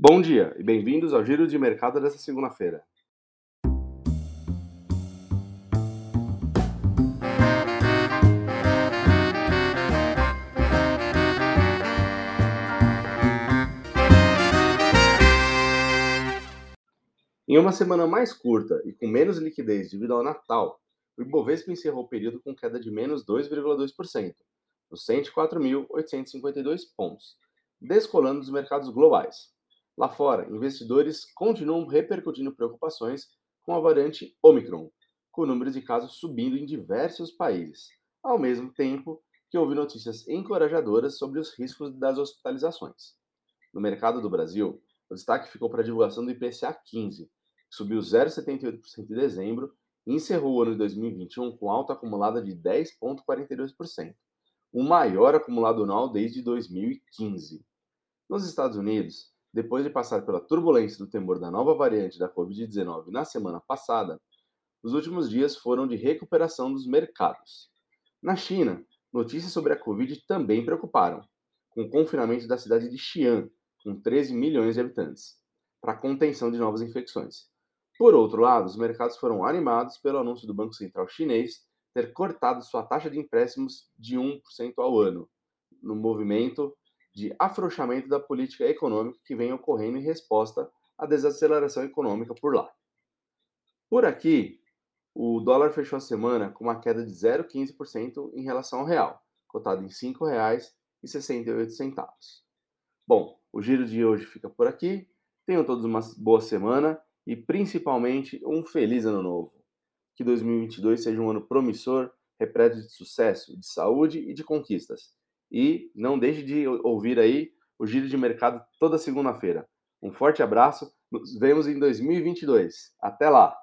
Bom dia e bem-vindos ao Giro de Mercado desta segunda-feira. Em uma semana mais curta e com menos liquidez devido ao Natal, o Ibovespa encerrou o período com queda de menos 2,2%, nos 104.852 pontos, descolando dos mercados globais. Lá fora, investidores continuam repercutindo preocupações com a variante Omicron, com o número de casos subindo em diversos países, ao mesmo tempo que houve notícias encorajadoras sobre os riscos das hospitalizações. No mercado do Brasil, o destaque ficou para a divulgação do IPCA 15, que subiu 0,78% em dezembro e encerrou o ano de 2021 com alta acumulada de 10,42%, o maior acumulado anual desde 2015. Nos Estados Unidos, depois de passar pela turbulência do temor da nova variante da Covid-19 na semana passada, os últimos dias foram de recuperação dos mercados. Na China, notícias sobre a Covid também preocuparam, com o confinamento da cidade de Xi'an, com 13 milhões de habitantes, para contenção de novas infecções. Por outro lado, os mercados foram animados pelo anúncio do Banco Central Chinês ter cortado sua taxa de empréstimos de 1% ao ano, no movimento de afrouxamento da política econômica que vem ocorrendo em resposta à desaceleração econômica por lá. Por aqui, o dólar fechou a semana com uma queda de 0,15% em relação ao real, cotado em R$ 5,68. Bom, o giro de hoje fica por aqui. Tenham todos uma boa semana e principalmente um feliz ano novo. Que 2022 seja um ano promissor, repleto de sucesso, de saúde e de conquistas. E não deixe de ouvir aí o Giro de Mercado toda segunda-feira. Um forte abraço, nos vemos em 2022. Até lá!